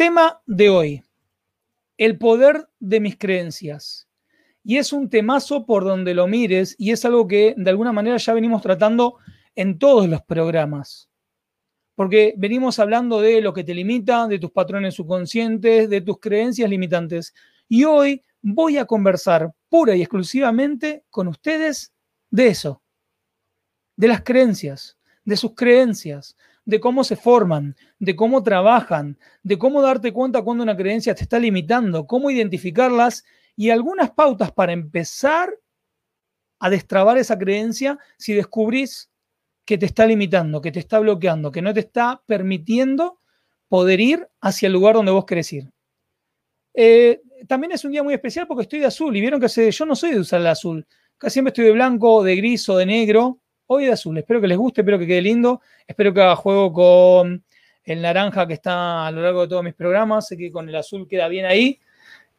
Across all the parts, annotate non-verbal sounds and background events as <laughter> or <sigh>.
Tema de hoy. El poder de mis creencias. Y es un temazo por donde lo mires y es algo que de alguna manera ya venimos tratando en todos los programas. Porque venimos hablando de lo que te limita, de tus patrones subconscientes, de tus creencias limitantes. Y hoy voy a conversar pura y exclusivamente con ustedes de eso, de las creencias, de sus creencias, de cómo se forman, de cómo trabajan, de cómo darte cuenta cuando una creencia te está limitando, cómo identificarlas y algunas pautas para empezar a destrabar esa creencia si descubrís que te está limitando, que te está bloqueando, que no te está permitiendo poder ir hacia el lugar donde vos querés ir. Eh, también es un día muy especial porque estoy de azul y vieron que yo no soy de usar el azul. Casi siempre estoy de blanco, de gris o de negro hoy de azul. Espero que les guste, espero que quede lindo. Espero que haga juego con el naranja que está a lo largo de todos mis programas. Sé que con el azul queda bien ahí.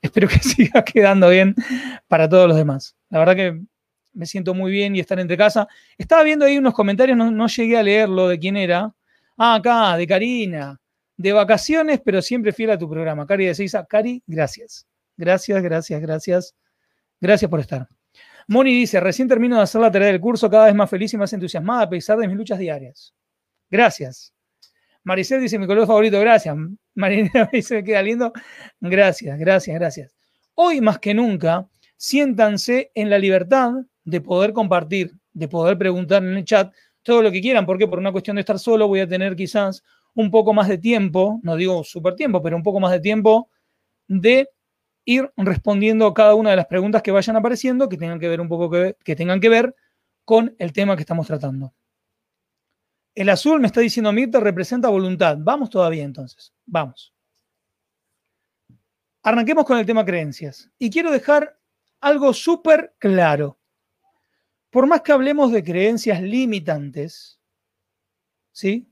Espero que <laughs> siga quedando bien para todos los demás. La verdad que me siento muy bien y estar entre casa. Estaba viendo ahí unos comentarios, no, llegué a leerlo de quién era. Ah, acá, de Karina. De vacaciones, pero siempre fiel a tu programa. Cari de Seiza. Cari, gracias. Gracias, gracias, gracias. Gracias por estar. Moni dice, recién termino de hacer la tarea del curso, cada vez más feliz y más entusiasmada a pesar de mis luchas diarias. Gracias. Maricel dice, mi color favorito, gracias. Marinera <laughs> dice, queda lindo. Gracias, gracias, gracias. Hoy más que nunca, siéntanse en la libertad de poder compartir, de poder preguntar en el chat todo lo que quieran, porque por una cuestión de estar solo voy a tener quizás un poco más de tiempo, no digo súper tiempo, pero un poco más de tiempo de ir respondiendo a cada una de las preguntas que vayan apareciendo que tengan que ver un poco que, tengan que ver con el tema que estamos tratando. El azul me está diciendo Mirta representa voluntad. Vamos todavía entonces. Vamos. Arranquemos con el tema creencias. Y quiero dejar algo súper claro. Por más que hablemos de creencias limitantes, ¿sí?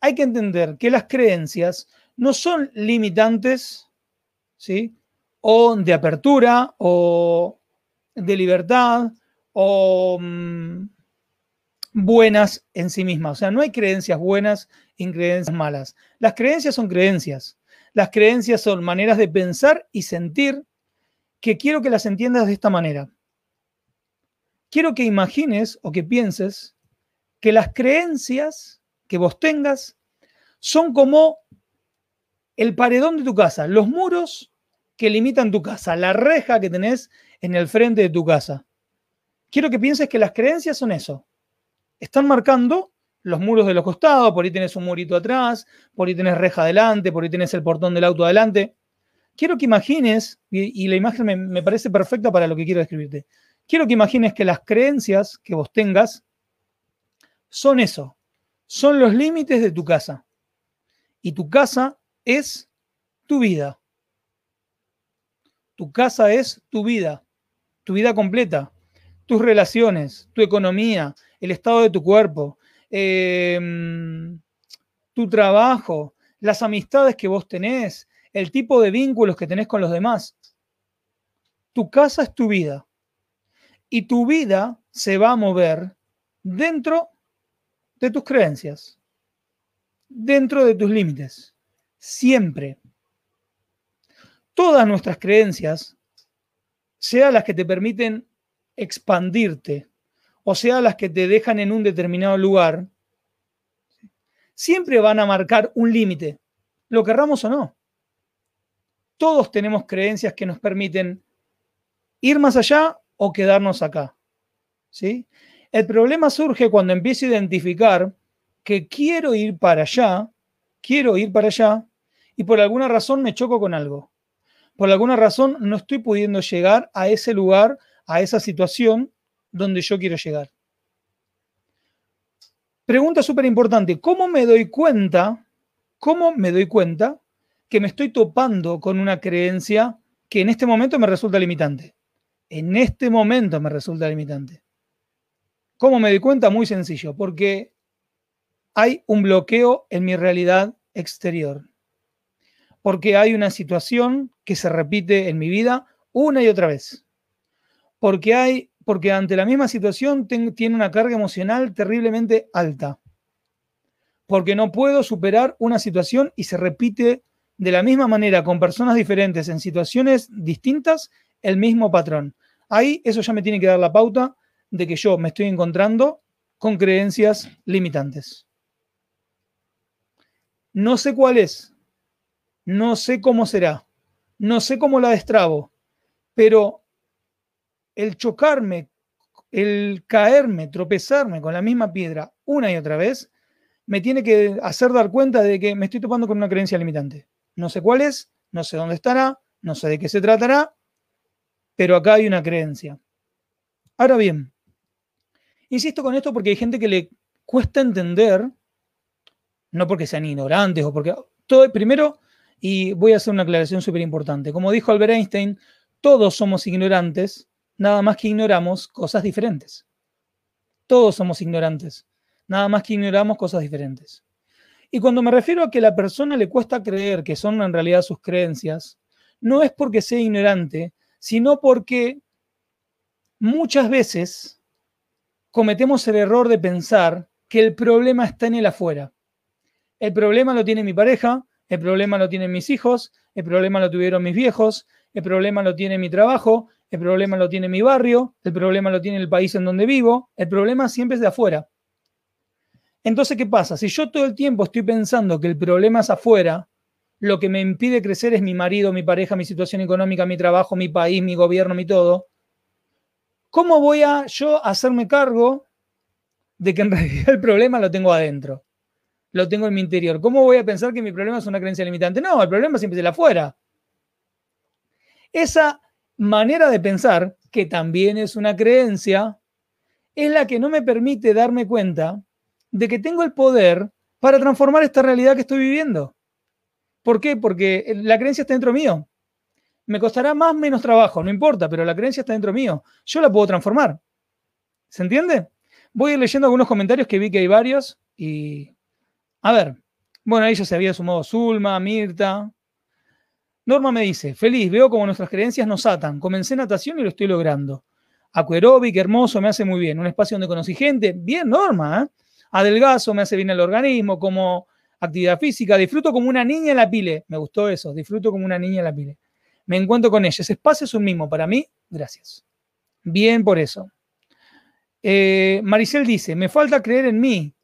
Hay que entender que las creencias no son limitantes, ¿sí? o de apertura o de libertad o mm, buenas en sí mismas. O sea, no hay creencias buenas y creencias malas. Las creencias son creencias. Las creencias son maneras de pensar y sentir que quiero que las entiendas de esta manera. Quiero que imagines o que pienses que las creencias que vos tengas son como el paredón de tu casa, los muros que limitan tu casa, la reja que tenés en el frente de tu casa. Quiero que pienses que las creencias son eso. Están marcando los muros de los costados, por ahí tenés un murito atrás, por ahí tenés reja adelante, por ahí tenés el portón del auto adelante. Quiero que imagines, y, la imagen me, me parece perfecta para lo que quiero describirte, quiero que imagines que las creencias que vos tengas son eso, son los límites de tu casa. Y tu casa es tu vida. Tu casa es tu vida, tu vida completa, tus relaciones, tu economía, el estado de tu cuerpo, em, tu trabajo, las amistades que vos tenés, el tipo de vínculos que tenés con los demás. Tu casa es tu vida. Y tu vida se va a mover dentro de tus creencias, dentro de tus límites, siempre todas nuestras creencias, sea las que te permiten expandirte o sea las que te dejan en un determinado lugar, siempre van a marcar un límite, lo querramos o no. Todos tenemos creencias que nos permiten ir más allá o quedarnos acá. ¿sí? El problema surge cuando empiezo a identificar que quiero ir para allá, quiero ir para allá, y por alguna razón me choco con algo por alguna razón no estoy pudiendo llegar a ese lugar, a esa situación donde yo quiero llegar. Pregunta súper importante, ¿cómo me doy cuenta, cómo me doy cuenta que me estoy topando con una creencia que en este momento me resulta limitante. En este momento me resulta limitante. ¿Cómo me di cuenta? Muy sencillo, porque hay un bloqueo en mi realidad exterior. Porque hay una situación que se repite en mi vida una y otra vez. Porque hay, porque ante la misma situación tiene una carga emocional terriblemente alta. Porque no puedo superar una situación y se repite de la misma manera con personas diferentes en situaciones distintas el mismo patrón. Ahí eso ya me tiene que dar la pauta de que yo me estoy encontrando con creencias limitantes. No sé cuál es, no sé cómo será, no sé cómo la destrabo, pero el chocarme, el caerme, tropezarme con la misma piedra una y otra vez, me tiene que hacer dar cuenta de que me estoy topando con una creencia limitante. No sé cuál es, no sé dónde estará, no sé de qué se tratará, pero acá hay una creencia. Ahora bien, insisto con esto porque hay gente que le cuesta entender, no porque sean ignorantes o porque... Todo, primero, y voy a hacer una aclaración súper importante. Como dijo Albert Einstein, todos somos ignorantes, nada más que ignoramos cosas diferentes. Todos somos ignorantes, nada más que ignoramos cosas diferentes. Y cuando me refiero a que a la persona le cuesta creer que son en realidad sus creencias, no es porque sea ignorante, sino porque muchas veces cometemos el error de pensar que el problema está en el afuera. El problema lo tiene mi pareja, el problema lo tienen mis hijos, el problema lo tuvieron mis viejos, el problema lo tiene mi trabajo, el problema lo tiene mi barrio, el problema lo tiene el país en donde vivo, el problema siempre es de afuera. Entonces, ¿qué pasa? Si yo todo el tiempo estoy pensando que el problema es afuera, lo que me impide crecer es mi marido, mi pareja, mi situación económica, mi trabajo, mi país, mi gobierno, mi todo, ¿cómo voy a yo hacerme cargo de que en <laughs> realidad el problema lo tengo adentro? Lo tengo en mi interior. ¿Cómo voy a pensar que mi problema es una creencia limitante? No, el problema siempre es el afuera. Esa manera de pensar, que también es una creencia, es la que no me permite darme cuenta de que tengo el poder para transformar esta realidad que estoy viviendo. ¿Por qué? Porque la creencia está dentro mío. Me costará más o menos trabajo, no importa, pero la creencia está dentro mío. Yo la puedo transformar. ¿Se entiende? Voy a ir leyendo algunos comentarios que vi que hay varios y... A ver, bueno, ahí ya se había sumado Zulma, Mirta. Norma me dice, feliz, veo como nuestras creencias nos atan. Comencé natación y lo estoy logrando. Aquerobic, hermoso, me hace muy bien. Un espacio donde conocí gente. Bien, Norma, ¿eh? adelgazo, me hace bien el organismo, como actividad física, disfruto como una niña en la pile. Me gustó eso, disfruto como una niña en la pile. Me encuentro con ella. Ese espacio es un mismo para mí. Gracias. Bien por eso. Eh, Maricel dice, me falta creer en mí,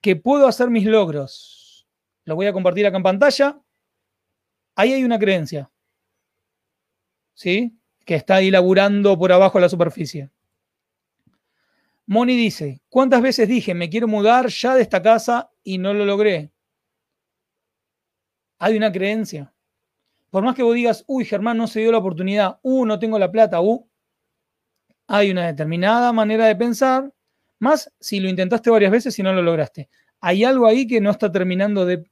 que puedo hacer mis logros. Lo voy a compartir acá en pantalla. Ahí hay una creencia. ¿Sí? Que está ahí laburando por abajo la superficie. Moni dice, ¿cuántas veces dije me quiero mudar ya de esta casa y no lo logré? Hay una creencia. Por más que vos digas, uy, Germán, no se dio la oportunidad, uh, no tengo la plata, uh, hay una determinada manera de pensar, más si lo intentaste varias veces y no lo lograste. Hay algo ahí que no está terminando de,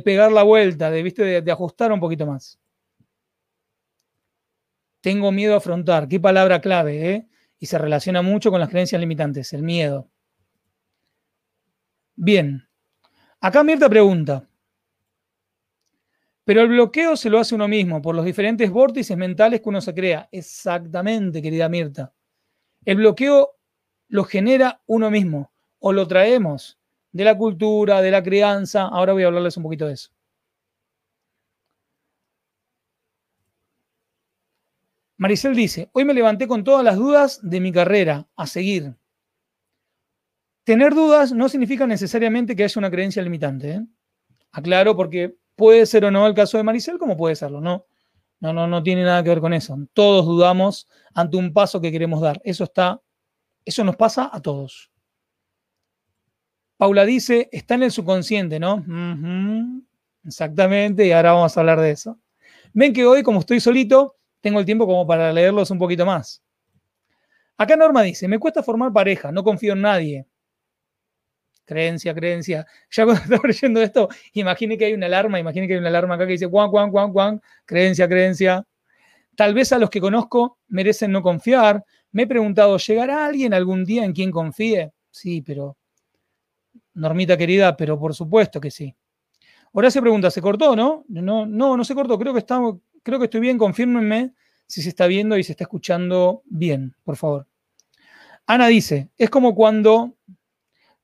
pegar la vuelta, de, ¿viste? de ajustar un poquito más. Tengo miedo a afrontar. Qué palabra clave, ¿eh? y se relaciona mucho con las creencias limitantes, el miedo. Bien, acá Mirta pregunta, pero el bloqueo se lo hace uno mismo por los diferentes vórtices mentales que uno se crea. Exactamente, querida Mirta. El bloqueo lo genera uno mismo o lo traemos de la cultura, de la crianza. Ahora voy a hablarles un poquito de eso. Maricel dice, hoy me levanté con todas las dudas de mi carrera, a seguir. Tener dudas no significa necesariamente que haya una creencia limitante. ¿eh? Aclaro porque puede ser o no el caso de Maricel, como puede serlo, ¿no? No, no, no tiene nada que ver con eso. Todos dudamos ante un paso que queremos dar. Eso está, eso nos pasa a todos. Paula dice, está en el subconsciente, ¿no? Exactamente, y ahora vamos a hablar de eso. Ven que hoy, como estoy solito, tengo el tiempo como para leerlos un poquito más. Acá Norma dice, me cuesta formar pareja, no confío en nadie. creencia, creencia. Ya cuando <laughs> estaba leyendo esto, imagine que hay una alarma, imagine que hay una alarma acá que dice, guan, guan, guan, guan, creencia, creencia. Tal vez a los que conozco merecen no confiar. Me he preguntado, ¿llegará alguien algún día en quien confíe? Sí, pero... Normita querida, pero por supuesto que sí. Horacio pregunta, ¿se cortó, no? No, no, no se cortó. Creo que, estamos, creo que estoy bien. Confírmenme si se está viendo y se está escuchando bien, por favor. Ana dice, es como cuando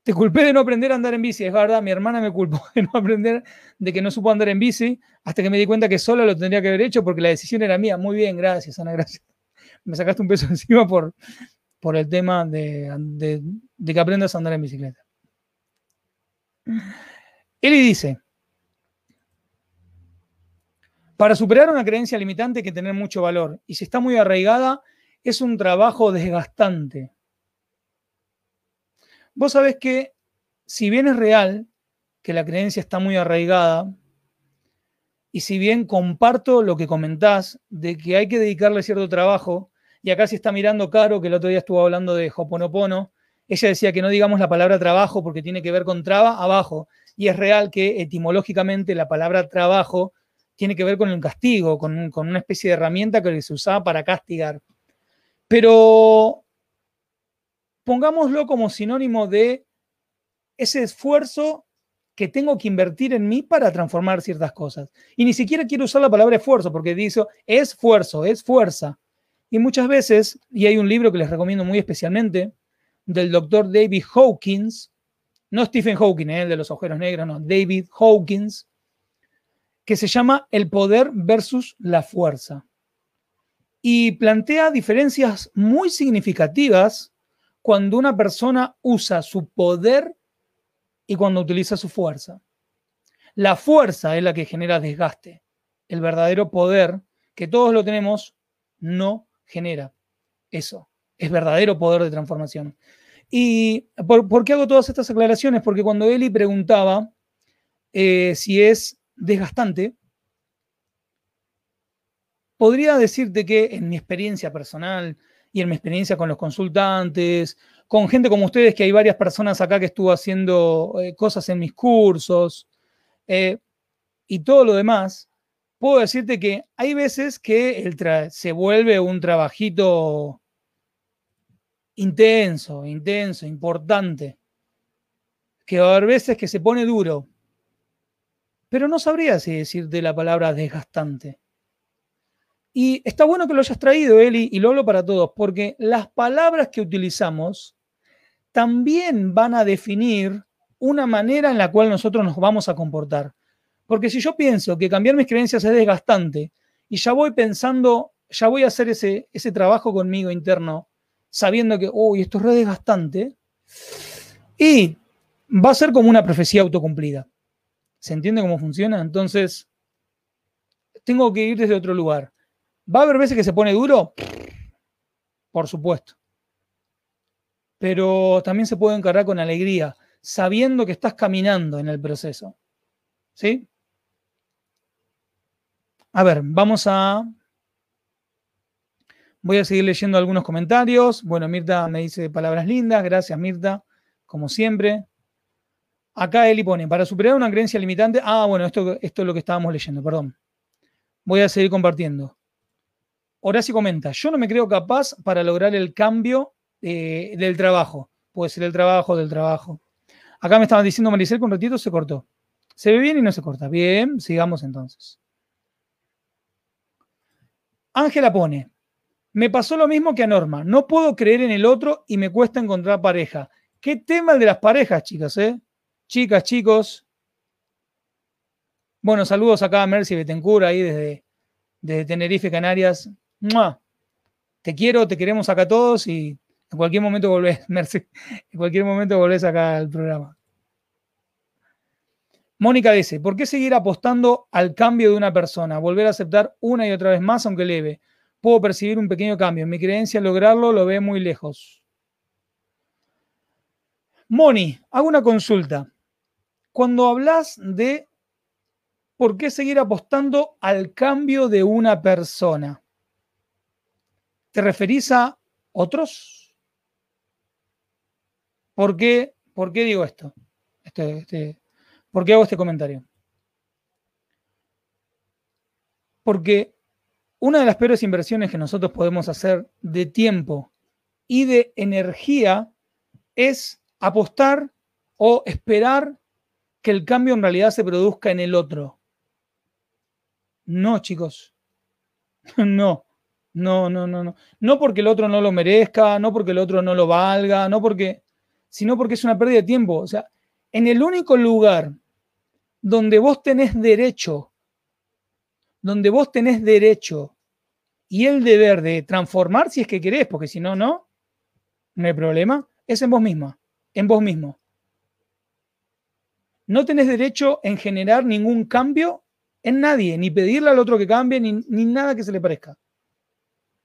te culpé de no aprender a andar en bici. Es verdad, mi hermana me culpó <laughs> de no aprender, de que no supo andar en bici, hasta que me di cuenta que solo lo tendría que haber hecho porque la decisión era mía. Muy bien, gracias, Ana, gracias. <laughs> Me sacaste un peso <laughs> encima por, por el tema de, de que aprendas a andar en bicicleta. Eli dice, para superar una creencia limitante hay que tener mucho valor y si está muy arraigada es un trabajo desgastante. Vos sabés que si bien es real que la creencia está muy arraigada, y si bien comparto lo que comentás de que hay que dedicarle cierto trabajo, y acá se está mirando Caro, que el otro día estuvo hablando de Hoponopono, ella decía que no digamos la palabra trabajo porque tiene que ver con traba abajo, y es real que etimológicamente la palabra trabajo tiene que ver con el castigo, con, con una especie de herramienta que se usaba para castigar. Pero pongámoslo como sinónimo de ese esfuerzo que tengo que invertir en mí para transformar ciertas cosas. Y ni siquiera quiero usar la palabra esfuerzo, porque dice esfuerzo, es fuerza. Y muchas veces, y hay un libro que les recomiendo muy especialmente, del doctor David Hawkins, no Stephen Hawking, eh, el de los agujeros negros, no, David Hawkins, que se llama El poder versus la fuerza. Y plantea diferencias muy significativas cuando una persona usa su poder y cuando utiliza su fuerza. La fuerza es la que genera desgaste. El verdadero poder, que todos lo tenemos, no genera eso. Es verdadero poder de transformación. ¿Y por, qué hago todas estas aclaraciones? Porque cuando Eli preguntaba eh, si es desgastante, podría decirte que en mi experiencia personal, y en mi experiencia con los consultantes, con gente como ustedes, que hay varias personas acá que estuvo haciendo eh, cosas en mis cursos eh, y todo lo demás, puedo decirte que hay veces que el se vuelve un trabajito intenso, intenso, importante, que a veces que se pone duro, pero no sabría si decirte la palabra desgastante. Y está bueno que lo hayas traído, Eli, y lo hablo para todos, porque las palabras que utilizamos también van a definir una manera en la cual nosotros nos vamos a comportar. Porque si yo pienso que cambiar mis creencias es desgastante y ya voy pensando, ya voy a hacer ese, ese trabajo conmigo interno, sabiendo que, uy, esto es re y va a ser como una profecía autocumplida. ¿Se entiende cómo funciona? Entonces, tengo que ir desde otro lugar. ¿Va a haber veces que se pone duro? Por supuesto. Pero también se puede encarar con alegría, sabiendo que estás caminando en el proceso. ¿Sí? A ver, vamos a... Voy a seguir leyendo algunos comentarios. Bueno, Mirta me dice palabras lindas. Gracias, Mirta, como siempre. Acá Eli pone, para superar una creencia limitante. Ah, bueno, esto, es lo que estábamos leyendo, perdón. Voy a seguir compartiendo. Horacio comenta, yo no me creo capaz para lograr el cambio eh, del trabajo. Puede ser el trabajo del trabajo. Acá me estaban diciendo Maricel con ratito se cortó. Se ve bien y no se corta. Bien, sigamos entonces. Ángela pone, me pasó lo mismo que a Norma. No puedo creer en el otro y me cuesta encontrar pareja. ¿Qué tema el de las parejas, chicas, eh? Chicas, chicos. Bueno, saludos acá a Mercy Betancourt ahí desde, Tenerife, Canarias. Te quiero, te queremos acá todos y en cualquier momento volvés, <laughs> Merce, en cualquier momento volvés acá al programa. Mónica dice, ¿por qué seguir apostando al cambio de una persona? Volver a aceptar una y otra vez más, aunque leve. Puedo percibir un pequeño cambio. Mi creencia lograrlo lo ve muy lejos. Moni, hago una consulta. Cuando hablas de por qué seguir apostando al cambio de una persona, ¿Te referís a otros? ¿Por qué, ¿Por qué digo esto? este, este, por qué hago este comentario? Porque una de las peores inversiones que nosotros podemos hacer de tiempo y de energía es apostar o esperar que el cambio en realidad se produzca en el otro. No, chicos. <laughs> No, no, no, no, no. No porque el otro no lo merezca, no porque el otro no lo valga, no porque, sino porque es una pérdida de tiempo. O sea, en el único lugar donde vos tenés derecho, donde vos tenés derecho y el deber de transformar si es que querés, porque si no, no, no hay problema, es en vos misma, en vos mismo. No tenés derecho en generar ningún cambio en nadie, ni pedirle al otro que cambie, ni, ni nada que se le parezca.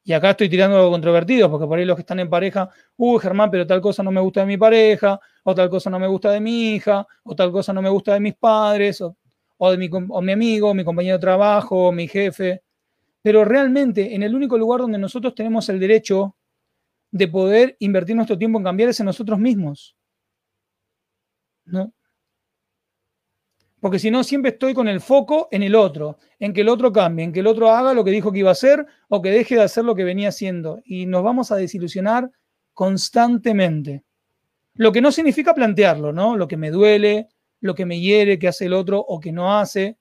Y acá estoy tirando algo controvertido, porque por ahí los que están en pareja, uy, Germán, pero tal cosa no me gusta de mi pareja, o tal cosa no me gusta de mi hija, o tal cosa no me gusta de mis padres, o, de mi, o mi amigo, mi compañero de trabajo, mi jefe. Pero realmente, en el único lugar donde nosotros tenemos el derecho de poder invertir nuestro tiempo en cambiar es en nosotros mismos. ¿No? Porque si no, siempre estoy con el foco en el otro, en que el otro cambie, en que el otro haga lo que dijo que iba a hacer o que deje de hacer lo que venía haciendo. Y nos vamos a desilusionar constantemente. Lo que no significa plantearlo, ¿no? Lo que me duele, lo que me hiere, que hace el otro o que no hace.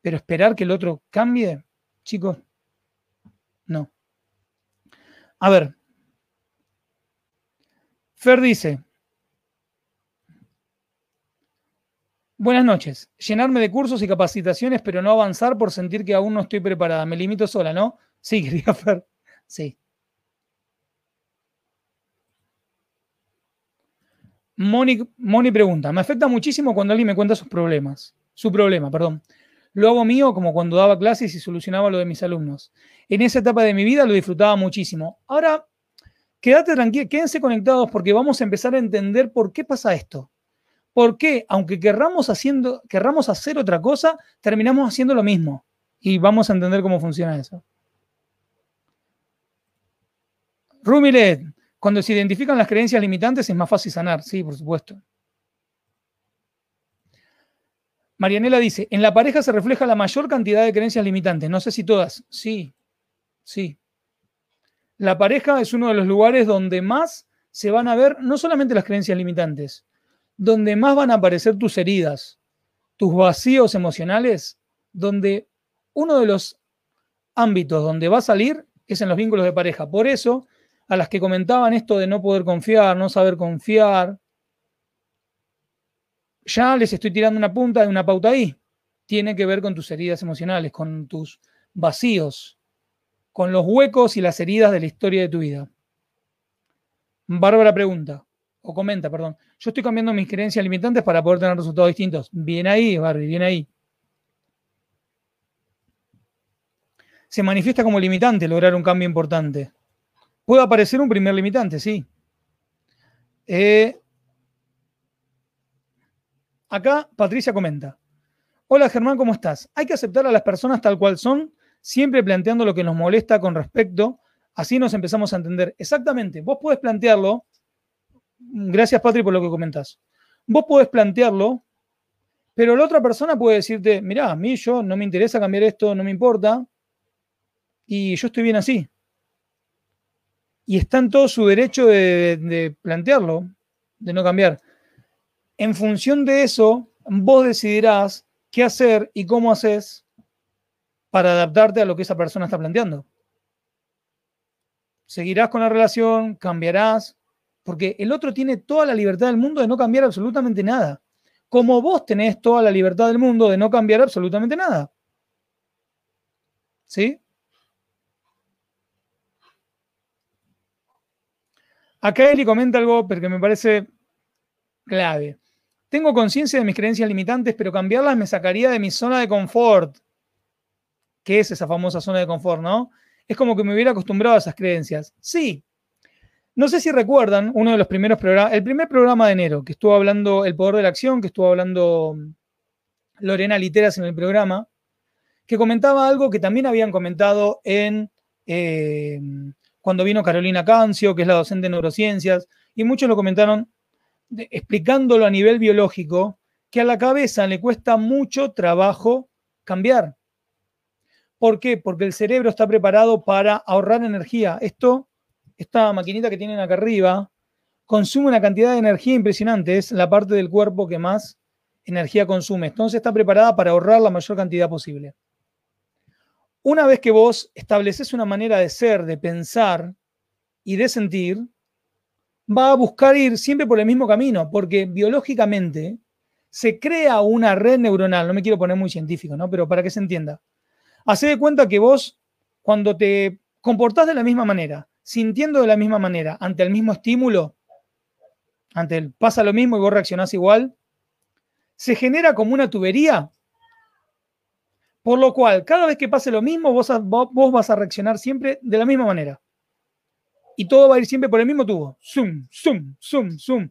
Pero esperar que el otro cambie, chicos, no. A ver. Fer dice, Buenas noches. Llenarme de cursos y capacitaciones, pero no avanzar por sentir que aún no estoy preparada. Me limito sola, ¿no? Sí, <laughs> quería Fer. Sí. Moni, Moni pregunta, me afecta muchísimo cuando alguien me cuenta sus problemas. Su problema, perdón. Lo hago mío como cuando daba clases y solucionaba lo de mis alumnos. En esa etapa de mi vida lo disfrutaba muchísimo. Ahora, quédate tranquilo, quédense conectados porque vamos a empezar a entender por qué pasa esto. ¿Por qué? Aunque querramos, haciendo, querramos hacer otra cosa, terminamos haciendo lo mismo. Y vamos a entender cómo funciona eso. Rumilet, cuando se identifican las creencias limitantes es más fácil sanar, sí, por supuesto. Marianela dice, en la pareja se refleja la mayor cantidad de creencias limitantes, no sé si todas, sí, sí. La pareja es uno de los lugares donde más se van a ver no solamente las creencias limitantes, donde más van a aparecer tus heridas, tus vacíos emocionales, donde uno de los ámbitos donde va a salir es en los vínculos de pareja. Por eso, a las que comentaban esto de no poder confiar, no saber confiar, ya les estoy tirando una punta de una pauta ahí. Tiene que ver con tus heridas emocionales, con tus vacíos, con los huecos y las heridas de la historia de tu vida. Bárbara pregunta, o comenta, perdón, yo estoy cambiando mis creencias limitantes para poder tener resultados distintos. Bien ahí, Barbie, bien ahí. Se manifiesta como limitante lograr un cambio importante. Puede aparecer un primer limitante, sí. Eh, acá Patricia comenta. Hola Germán, ¿cómo estás? Hay que aceptar a las personas tal cual son, siempre planteando lo que nos molesta con respecto, así nos empezamos a entender. Exactamente, vos puedes plantearlo gracias Patri por lo que comentas. Vos podés plantearlo, pero la otra persona puede decirte, mirá, a mí yo no me interesa cambiar esto, no me importa, y yo estoy bien así. Y está en todo su derecho de, de plantearlo, de no cambiar. En función de eso, vos decidirás qué hacer y cómo haces para adaptarte a lo que esa persona está planteando. Seguirás con la relación, cambiarás, porque el otro tiene toda la libertad del mundo de no cambiar absolutamente nada. Como vos tenés toda la libertad del mundo de no cambiar absolutamente nada. ¿Sí? Acá Eli comenta algo porque me parece clave. Tengo conciencia de mis creencias limitantes, pero cambiarlas me sacaría de mi zona de confort. ¿Qué es esa famosa zona de confort, no? Es como que me hubiera acostumbrado a esas creencias. Sí, no sé si recuerdan uno de los primeros programas, el primer programa de enero, que estuvo hablando El Poder de la Acción, que estuvo hablando mm, Lorena Literas en el programa, que comentaba algo que también habían comentado en eh, cuando vino Carolina Cancio, que es la docente de neurociencias, y muchos lo comentaron explicándolo a nivel biológico, que a la cabeza le cuesta mucho trabajo cambiar. ¿Por qué? Porque el cerebro está preparado para ahorrar energía. Esto, esta maquinita que tienen acá arriba, consume una cantidad de energía impresionante. Es la parte del cuerpo que más energía consume. Entonces está preparada para ahorrar la mayor cantidad posible. Una vez que vos estableces una manera de ser, de pensar y de sentir, va a buscar ir siempre por el mismo camino, porque biológicamente se crea una red neuronal, no me quiero poner muy científico, ¿no? Pero para que se entienda. Hacé de cuenta que vos, cuando te comportás de la misma manera, sintiendo de la misma manera, ante el mismo estímulo, ante el pasa lo mismo y vos reaccionás igual, se genera como una tubería. Por lo cual, cada vez que pase lo mismo, vos, vos vas a reaccionar siempre de la misma manera. Y todo va a ir siempre por el mismo tubo. Zoom, zoom, zoom, zoom.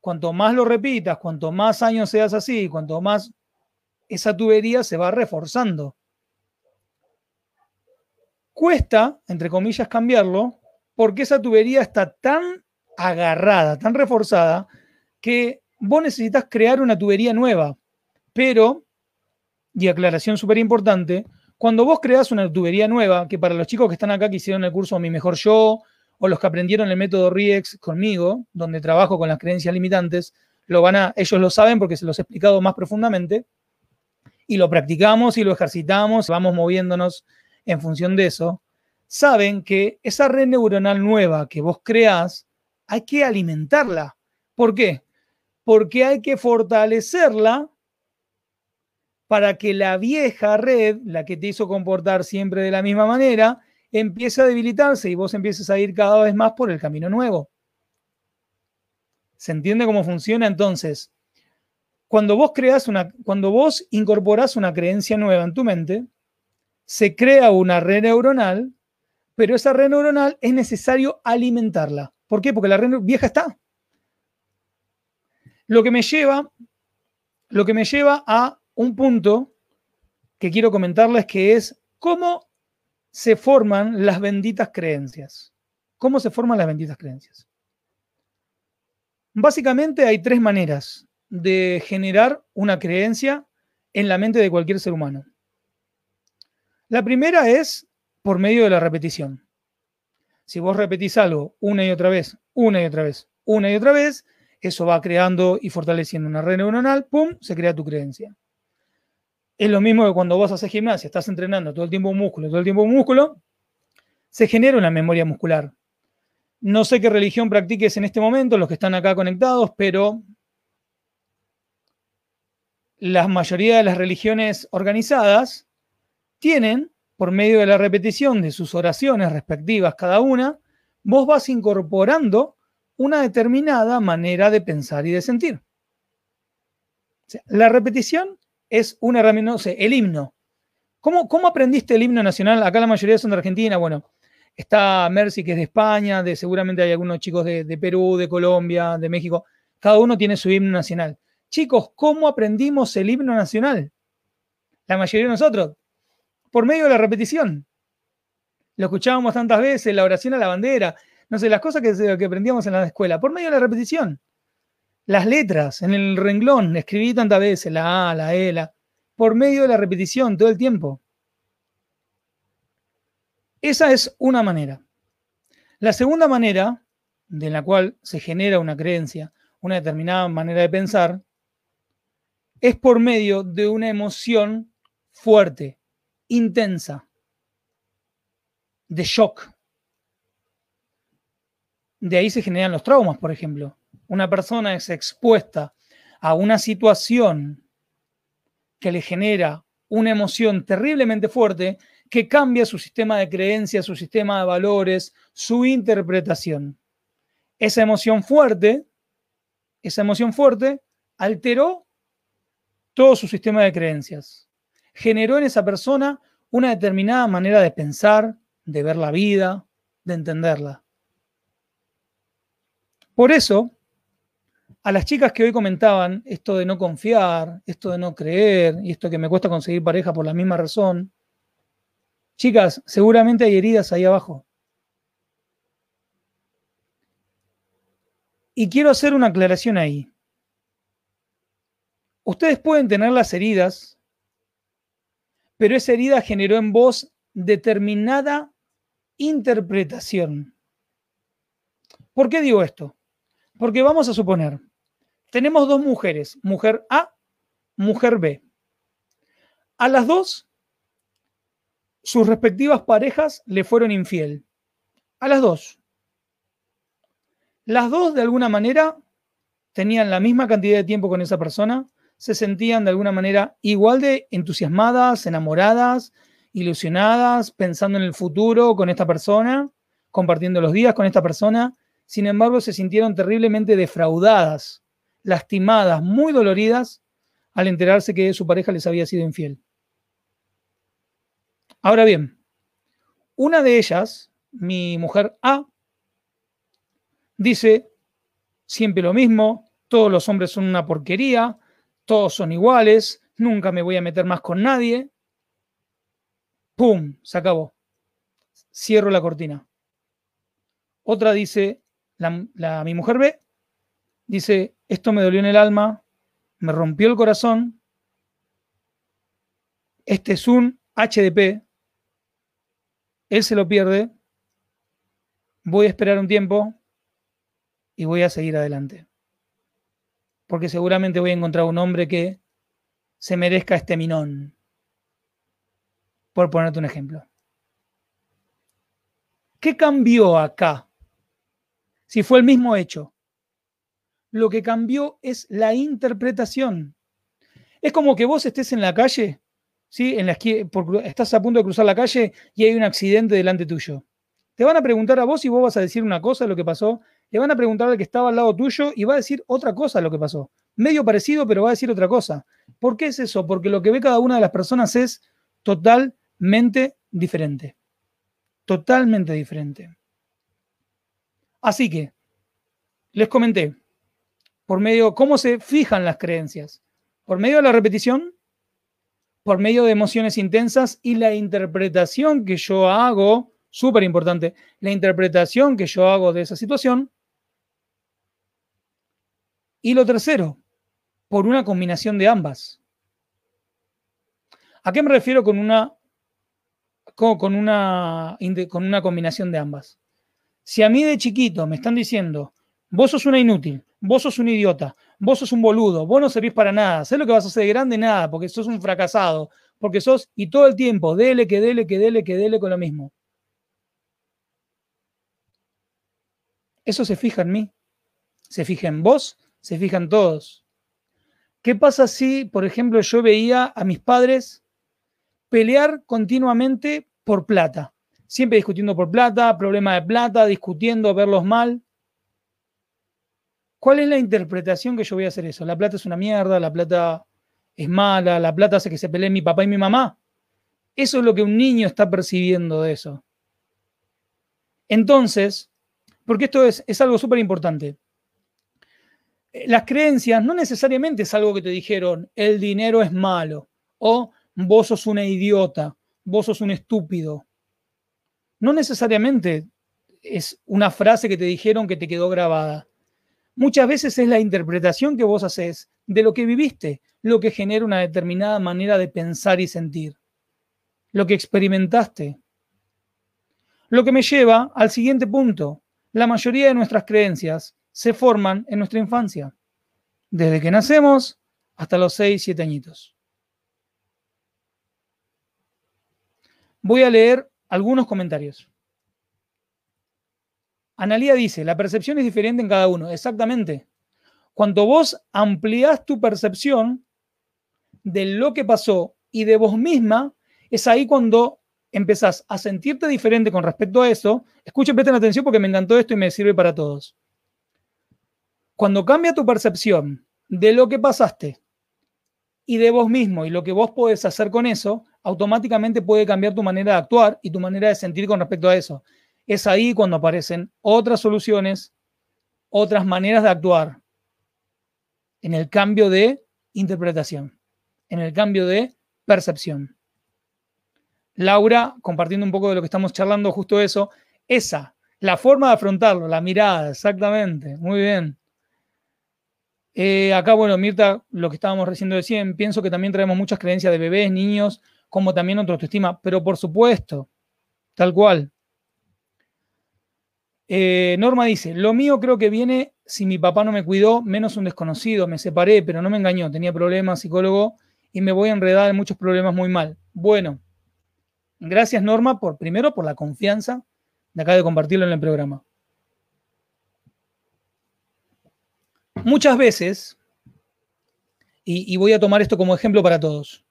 Cuanto más lo repitas, cuanto más años seas así, cuanto más esa tubería se va reforzando. Cuesta, entre comillas, cambiarlo porque esa tubería está tan agarrada, tan reforzada, que vos necesitas crear una tubería nueva. Pero, y aclaración súper importante, cuando vos creas una tubería nueva, que para los chicos que están acá que hicieron el curso Mi Mejor Yo, o los que aprendieron el método RIEX conmigo, donde trabajo con las creencias limitantes, lo van a, ellos lo saben porque se los he explicado más profundamente, y lo practicamos y lo ejercitamos, vamos moviéndonos en función de eso, saben que esa red neuronal nueva que vos creás, hay que alimentarla. ¿Por qué? Porque hay que fortalecerla para que la vieja red, la que te hizo comportar siempre de la misma manera, empiece a debilitarse y vos empieces a ir cada vez más por el camino nuevo. ¿Se entiende cómo funciona entonces? Cuando vos creas una, cuando vos incorporás una creencia nueva en tu mente, se crea una red neuronal, pero esa red neuronal es necesario alimentarla. ¿Por qué? Porque la red vieja está. Lo que me lleva, lo que me lleva a un punto que quiero comentarles que es cómo se forman las benditas creencias. ¿Cómo se forman las benditas creencias? Básicamente hay tres maneras de generar una creencia en la mente de cualquier ser humano. La primera es por medio de la repetición. Si vos repetís algo una y otra vez, una y otra vez, una y otra vez, eso va creando y fortaleciendo una red neuronal, ¡pum!, se crea tu creencia. Es lo mismo que cuando vos haces gimnasia, estás entrenando todo el tiempo un músculo, todo el tiempo un músculo, se genera una memoria muscular. No sé qué religión practiques en este momento, los que están acá conectados, pero la mayoría de las religiones organizadas tienen, por medio de la repetición de sus oraciones respectivas cada una, vos vas incorporando una determinada manera de pensar y de sentir. la repetición es una herramienta, no sé, el himno. ¿Cómo, ¿Cómo aprendiste el himno nacional? Acá la mayoría son de Argentina, bueno, está Mercy que es de España, de seguramente hay algunos chicos de, de Perú, de Colombia, de México. Cada uno tiene su himno nacional. Chicos, ¿cómo aprendimos el himno nacional? La mayoría de nosotros, por medio de la repetición. Lo escuchábamos tantas veces, la oración a la bandera, no sé, las cosas que, que aprendíamos en la escuela, por medio de la repetición. Las letras en el renglón, escribí tantas veces la A, la E, la, por medio de la repetición todo el tiempo. Esa es una manera. La segunda manera, de la cual se genera una creencia, una determinada manera de pensar, es por medio de una emoción fuerte, intensa, de shock. De ahí se generan los traumas, por ejemplo una persona es expuesta a una situación que le genera una emoción terriblemente fuerte que cambia su sistema de creencias, su sistema de valores, su interpretación. Esa emoción fuerte, esa emoción fuerte alteró todo su sistema de creencias. Generó en esa persona una determinada manera de pensar, de ver la vida, de entenderla. Por eso, a las chicas que hoy comentaban esto de no confiar, esto de no creer y esto que me cuesta conseguir pareja por la misma razón, chicas, seguramente hay heridas ahí abajo. Y quiero hacer una aclaración ahí. Ustedes pueden tener las heridas, pero esa herida generó en vos determinada interpretación. ¿Por qué digo esto? Porque vamos a suponer, tenemos dos mujeres, mujer A, mujer B. A las dos, sus respectivas parejas le fueron infiel. A las dos. Las dos, de alguna manera, tenían la misma cantidad de tiempo con esa persona, se sentían de alguna manera igual de entusiasmadas, enamoradas, ilusionadas, pensando en el futuro con esta persona, compartiendo los días con esta persona. Sin embargo, se sintieron terriblemente defraudadas, lastimadas, muy doloridas al enterarse que su pareja les había sido infiel. Ahora bien, una de ellas, mi mujer A, dice siempre lo mismo, todos los hombres son una porquería, todos son iguales, nunca me voy a meter más con nadie. ¡Pum! Se acabó. Cierro la cortina. Otra dice, la, mi mujer ve, dice, esto me dolió en el alma, me rompió el corazón, este es un HDP, él se lo pierde, voy a esperar un tiempo y voy a seguir adelante porque seguramente voy a encontrar un hombre que se merezca este minón. Por ponerte un ejemplo. ¿Qué cambió acá? Si fue el mismo hecho. Lo que cambió es la interpretación. Es como que vos estés en la calle, ¿sí? En la estás a punto de cruzar la calle y hay un accidente delante tuyo. Te van a preguntar a vos y vos vas a decir una cosa de lo que pasó le van a preguntar al que estaba al lado tuyo y va a decir otra cosa de lo que pasó. Medio parecido, pero va a decir otra cosa. ¿Por qué es eso? Porque lo que ve cada una de las personas es totalmente diferente. Totalmente diferente. Así que, les comenté, por medio, ¿cómo se fijan las creencias? Por medio de la repetición, por medio de emociones intensas y la interpretación que yo hago súper importante, la interpretación que yo hago de esa situación. Y lo tercero, por una combinación de ambas. ¿A qué me refiero con una, con una, con una combinación de ambas? Si a mí de chiquito me están diciendo, vos sos una inútil, vos sos un idiota, vos sos un boludo, vos no servís para nada, sé lo que vas a hacer de grande, nada, porque sos un fracasado, porque sos, y todo el tiempo, dele, que dele, que dele, que dele con lo mismo. Eso se fija en mí, se fija en vos, se fija en todos. ¿Qué pasa si, por ejemplo, yo veía a mis padres pelear continuamente por plata? Siempre discutiendo por plata, problema de plata, discutiendo, verlos mal. ¿Cuál es la interpretación que yo voy a hacer eso? La plata es una mierda, la plata es mala, la plata hace que se peleen mi papá y mi mamá. Eso es lo que un niño está percibiendo de eso. Entonces, porque esto es, algo súper importante. Eh, las creencias no necesariamente es algo que te dijeron, el dinero es malo, o vos sos una idiota, vos sos un estúpido. No necesariamente es una frase que te dijeron que te quedó grabada. Muchas veces es la interpretación que vos haces de lo que viviste, lo que genera una determinada manera de pensar y sentir, lo que experimentaste. Lo que me lleva al siguiente punto, la mayoría de nuestras creencias se forman en nuestra infancia, desde que nacemos hasta los 6, 7 añitos. Voy a leer algunos comentarios. Analía dice, la percepción es diferente en cada uno. Exactamente. Cuando vos ampliás tu percepción de lo que pasó y de vos misma, es ahí cuando empezás a sentirte diferente con respecto a eso, escuchen, presten atención porque me encantó esto y me sirve para todos. Cuando cambia tu percepción de lo que pasaste y de vos mismo y lo que vos podés hacer con eso, automáticamente puede cambiar tu manera de actuar y tu manera de sentir con respecto a eso. Es ahí cuando aparecen otras soluciones, otras maneras de actuar en el cambio de interpretación, en el cambio de percepción. Laura, compartiendo un poco de lo que estamos charlando, justo eso, esa, la forma de afrontarlo, la mirada, exactamente, muy bien, Eh, acá, bueno, Mirta, lo que estábamos recién decían, pienso que también traemos muchas creencias de bebés, niños, como también otra autoestima, pero por supuesto, tal cual. Eh, Norma dice, lo mío creo que viene si mi papá no me cuidó, menos un desconocido, me separé, pero no me engañó, tenía problemas, psicólogo, y me voy a enredar en muchos problemas muy mal. Bueno, gracias Norma por, primero, por la confianza de acá de compartirlo en el programa. Muchas veces, y, voy a tomar esto como ejemplo para todos,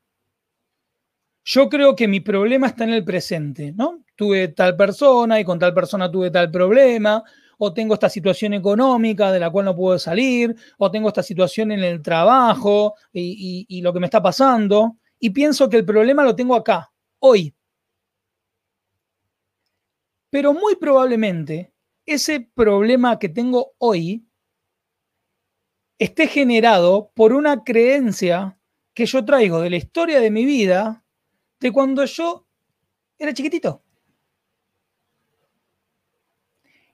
yo creo que mi problema está en el presente, ¿no? Tuve tal persona y con tal persona tuve tal problema, o tengo esta situación económica de la cual no puedo salir, o tengo esta situación en el trabajo y, y lo que me está pasando, y pienso que el problema lo tengo acá, hoy. Pero muy probablemente ese problema que tengo hoy esté generado por una creencia que yo traigo de la historia de mi vida de cuando yo era chiquitito.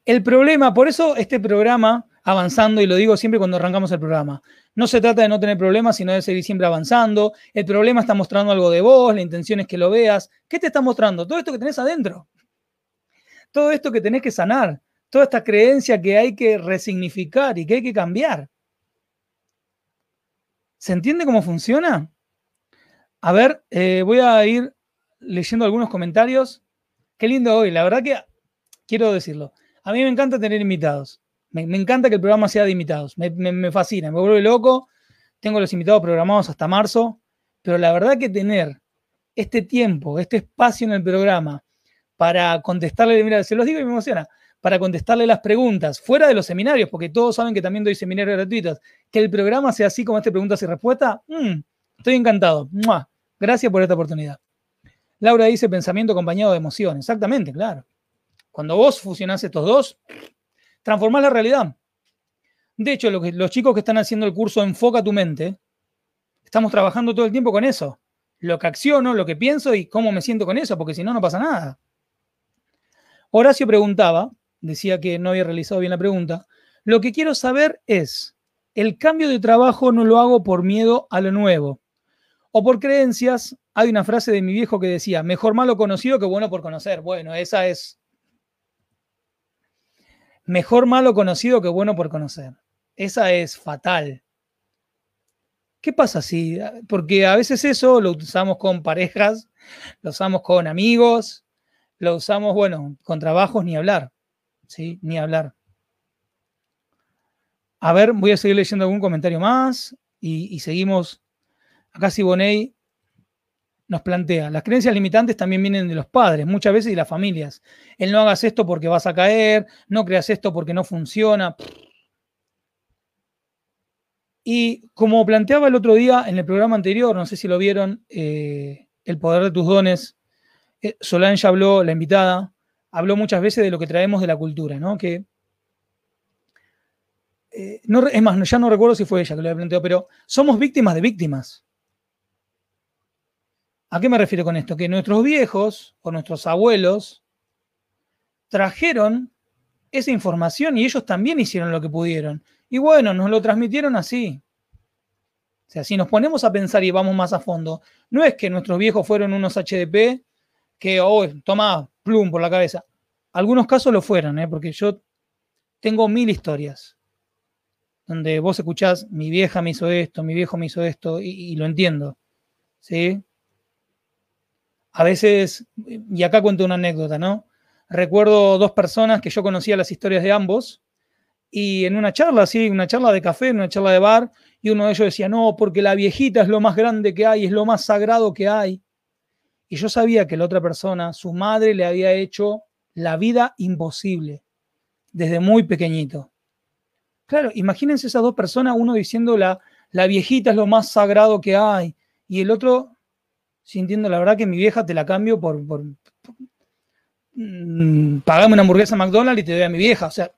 El problema, por eso este programa, avanzando, y lo digo siempre cuando arrancamos el programa, no se trata de no tener problemas, sino de seguir siempre avanzando. El problema está mostrando algo de vos, la intención es que lo veas. ¿Qué te está mostrando? Todo esto que tenés adentro. Todo esto que tenés que sanar. Toda esta creencia que hay que resignificar y que hay que cambiar. ¿Se entiende cómo funciona? A ver, eh, voy a ir leyendo algunos comentarios. Qué lindo hoy, la verdad que quiero decirlo. A mí me encanta tener invitados. Me, encanta que el programa sea de invitados. Me, fascina, me vuelve loco. Tengo los invitados programados hasta marzo. Pero la verdad que tener este tiempo, este espacio en el programa para contestarle, mira, se los digo y me emociona, para contestarle las preguntas, fuera de los seminarios, porque todos saben que también doy seminarios gratuitos, que el programa sea así como este preguntas y respuestas, mm, estoy encantado. Gracias por esta oportunidad. Laura dice pensamiento acompañado de emoción. Exactamente, claro. Cuando vos fusionás estos dos, transformás la realidad. De hecho, los chicos que están haciendo el curso Enfoca tu mente, estamos trabajando todo el tiempo con eso. Lo que acciono, lo que pienso y cómo me siento con eso, porque si no, no pasa nada. Horacio preguntaba, decía que no había realizado bien la pregunta, lo que quiero saber es, el cambio de trabajo no lo hago por miedo a lo nuevo. O por creencias, hay una frase de mi viejo que decía, mejor malo conocido que bueno por conocer. Bueno, esa es... Mejor malo conocido que bueno por conocer. Esa es fatal. ¿Qué pasa si? Porque a veces eso lo usamos con parejas, lo usamos con amigos, lo usamos, bueno, con trabajos ni hablar. ¿sí? Ni hablar. A ver, voy a seguir leyendo algún comentario más y, seguimos. Acá Siboney nos plantea, las creencias limitantes también vienen de los padres, muchas veces de las familias. El no hagas esto porque vas a caer, no creas esto porque no funciona. Y como planteaba el otro día en el programa anterior, no sé si lo vieron, eh, El poder de tus dones, eh, Solange habló, la invitada, habló muchas veces de lo que traemos de la cultura, ¿no? Que, eh, no, es más, ya no recuerdo si fue ella que lo había planteado, pero somos víctimas de víctimas. ¿A qué me refiero con esto? Que nuestros viejos o nuestros abuelos trajeron esa información y ellos también hicieron lo que pudieron. Y bueno, nos lo transmitieron así. O sea, si nos ponemos a pensar y vamos más a fondo, no es que nuestros viejos fueron unos HDP que, oh, toma, plum por la cabeza. Algunos casos lo fueron, ¿eh? porque yo tengo mil historias donde vos escuchás, mi vieja me hizo esto, mi viejo me hizo esto, y, lo entiendo. ¿Sí? A veces, y acá cuento una anécdota, ¿no? Recuerdo dos personas que yo conocía las historias de ambos, y en una charla, sí, una charla de café, una charla de bar, y uno de ellos decía, no, porque la viejita es lo más grande que hay, es lo más sagrado que hay. Y yo sabía que la otra persona, su madre, le había hecho la vida imposible desde muy pequeñito. Claro, imagínense esas dos personas, uno diciendo la, la viejita es lo más sagrado que hay, y el otro sintiendo la verdad que mi vieja te la cambio por, por, mm, pagame una hamburguesa McDonald's y te doy a mi vieja. O sea,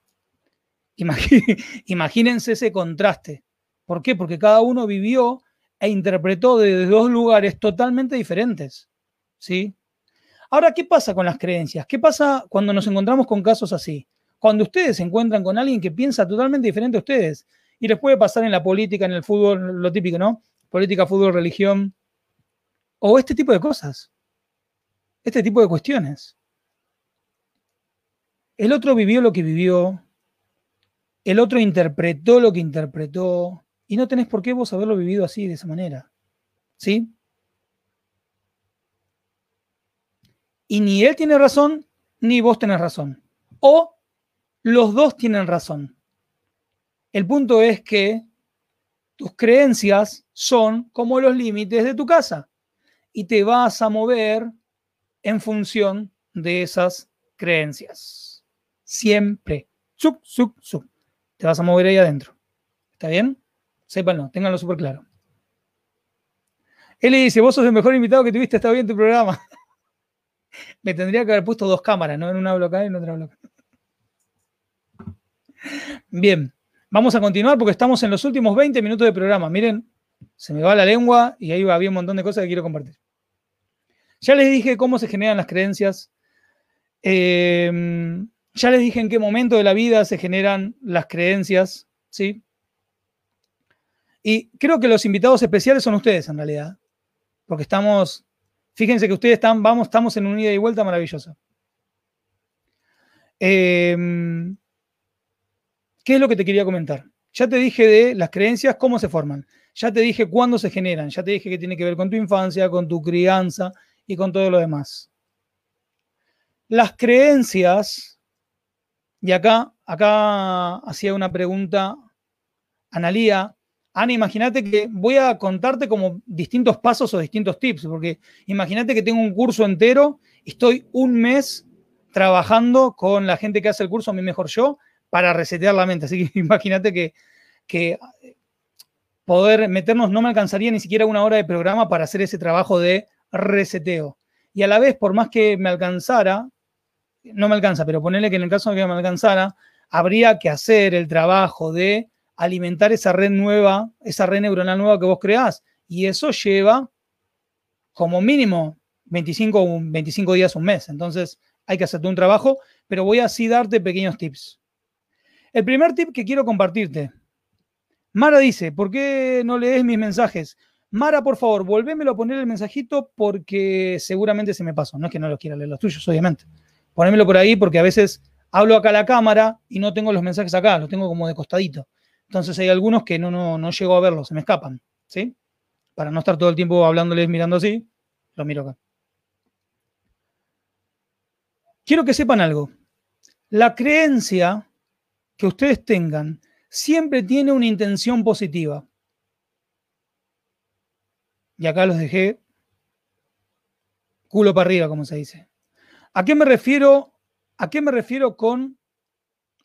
<laughs> imagínense ese contraste. ¿Por qué? Porque cada uno vivió e interpretó desde dos lugares totalmente diferentes. ¿sí? Ahora, ¿qué pasa con las creencias? ¿Qué pasa cuando nos encontramos con casos así? Cuando ustedes se encuentran con alguien que piensa totalmente diferente a ustedes y les puede pasar en la política, en el fútbol, lo típico, ¿no? Política, fútbol, religión, o este tipo de cosas, este tipo de cuestiones. El otro vivió lo que vivió, el otro interpretó lo que interpretó, y no tenés por qué vos haberlo vivido así, de esa manera. ¿Sí? Y ni él tiene razón, ni vos tenés razón. O los dos tienen razón. El punto es que tus creencias son como los límites de tu casa y te vas a mover en función de esas creencias. Siempre. Suc, suc, suc. Te vas a mover ahí adentro. ¿Está bien? Sépanlo, ténganlo súper claro. Él le dice, vos sos el mejor invitado que tuviste, está bien tu programa. <laughs> Me tendría que haber puesto dos cámaras, ¿no? En una bloqueada y en otra bloqueada. Bien, vamos a continuar porque estamos en los últimos 20 minutos de programa. Miren, se me va la lengua y ahí había un montón de cosas que quiero compartir. Ya les dije cómo se generan las creencias. Em, ya les dije en qué momento de la vida se generan las creencias, ¿sí? Y creo que los invitados especiales son ustedes en realidad, porque estamos Fíjense que ustedes están, vamos, estamos en un ida y vuelta maravillosa. Em, ¿Qué es lo que te quería comentar? Ya te dije de las creencias, cómo se forman. Ya te dije cuándo se generan. Ya te dije que tiene que ver con tu infancia, con tu crianza y con todo lo demás. Las creencias, y acá, acá hacía una pregunta Analía, Ana, imagínate que voy a contarte como distintos pasos o distintos tips, porque imagínate que tengo un curso entero y estoy un mes trabajando con la gente que hace el curso, mí mejor yo, para resetear la mente. Así que <laughs> imagínate que, que poder meternos no me alcanzaría ni siquiera una hora de programa para hacer ese trabajo de reseteo. Y a la vez, por más que me alcanzara, no me alcanza, pero ponerle que en el caso de que me alcanzara, habría que hacer el trabajo de alimentar esa red nueva, esa red neuronal nueva que vos creás. Y eso lleva como mínimo 25, 25 días, un mes. Entonces hay que hacerte un trabajo, pero voy a así darte pequeños tips. El primer tip que quiero compartirte. Mara dice, ¿por qué no lees mis mensajes? Mara, por favor, volvémelo a poner el mensajito porque seguramente se me pasó. No es que no los quiera leer los tuyos, obviamente. Ponémelo por ahí porque a veces hablo acá a la cámara y no tengo los mensajes acá, los tengo como de costadito. Entonces hay algunos que no, no, no llego a verlos, se me escapan, ¿sí? Para no estar todo el tiempo hablándoles mirando así, los miro acá. Quiero que sepan algo. La creencia que ustedes tengan siempre tiene una intención positiva. Y acá los dejé culo para arriba, como se dice. ¿A qué me refiero? ¿A qué me refiero con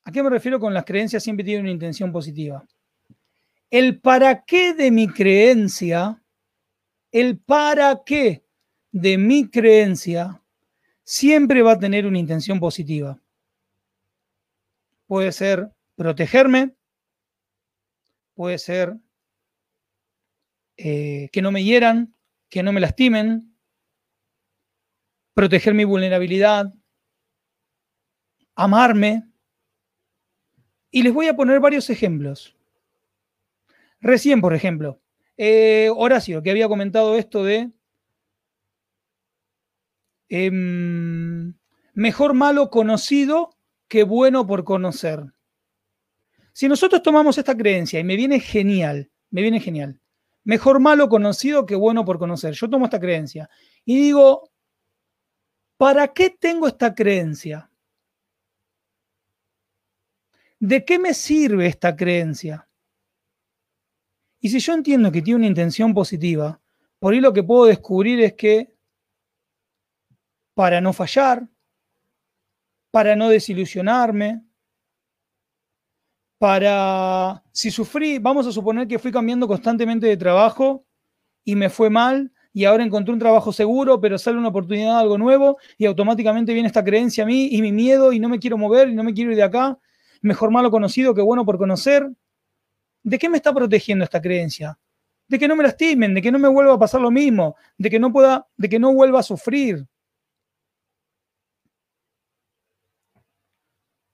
¿A qué me refiero con las creencias siempre tienen una intención positiva? El para qué de mi creencia, el para qué de mi creencia siempre va a tener una intención positiva. Puede ser protegerme, puede ser eh, que no me hieran, que no me lastimen, proteger mi vulnerabilidad, amarme, y les voy a poner varios ejemplos. Recién, por ejemplo, eh, Horacio, que había comentado esto de em, mejor malo conocido que bueno por conocer. Si nosotros tomamos esta creencia y me viene genial, me viene genial, mejor malo conocido que bueno por conocer. Yo tomo esta creencia y digo, ¿para qué tengo esta creencia? ¿de qué me sirve esta creencia? Y si yo entiendo que tiene una intención positiva, por ahí lo que puedo descubrir es que para no fallar, para no desilusionarme, para, si sufrí, vamos a suponer que fui cambiando constantemente de trabajo y me fue mal y ahora encontré un trabajo seguro, pero sale una oportunidad algo nuevo y automáticamente viene esta creencia a mí y mi miedo y no me quiero mover y no me quiero ir de acá mejor malo conocido que bueno por conocer. ¿De qué me está protegiendo esta creencia? De que no me lastimen, de que no me vuelva a pasar lo mismo, de que no pueda, de que no vuelva a sufrir.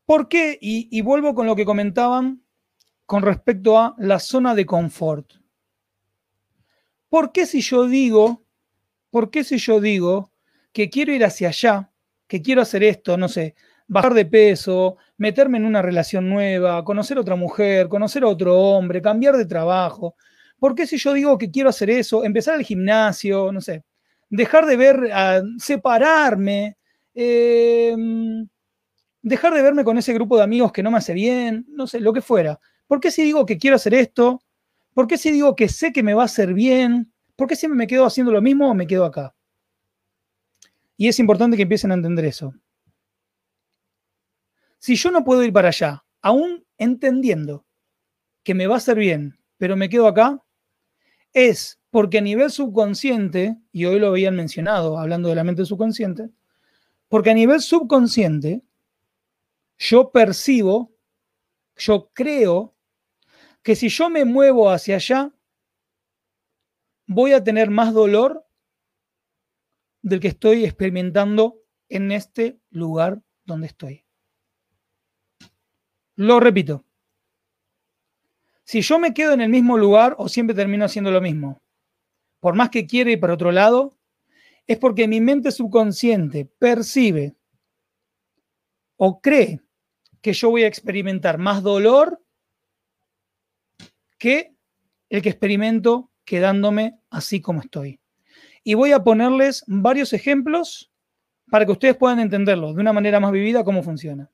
¿Por qué? Y, vuelvo con lo que comentaban con respecto a la zona de confort. ¿Por qué si yo digo, por qué si yo digo que quiero ir hacia allá, que quiero hacer esto, no sé, bajar de peso, meterme en una relación nueva, conocer a otra mujer, conocer a otro hombre, cambiar de trabajo? ¿Por qué si yo digo que quiero hacer eso, empezar el gimnasio, no sé, dejar de ver, separarme, em, dejar de verme con ese grupo de amigos que no me hace bien, no sé, lo que fuera? ¿Por qué si digo que quiero hacer esto? ¿Por qué si digo que sé que me va a hacer bien? ¿Por qué siempre me quedo haciendo lo mismo o me quedo acá? Y es importante que empiecen a entender eso. Si yo no puedo ir para allá, aún entendiendo que me va a hacer bien, pero me quedo acá, es porque a nivel subconsciente, y hoy lo habían mencionado hablando de la mente subconsciente, porque a nivel subconsciente yo percibo, yo creo que si yo me muevo hacia allá, voy a tener más dolor del que estoy experimentando en este lugar donde estoy. Lo repito. Si yo me quedo en el mismo lugar o siempre termino haciendo lo mismo, por más que quiera ir para otro lado, es porque mi mente subconsciente percibe o cree que yo voy a experimentar más dolor que el que experimento quedándome así como estoy. Y voy a ponerles varios ejemplos para que ustedes puedan entenderlo de una manera más vivida cómo funciona.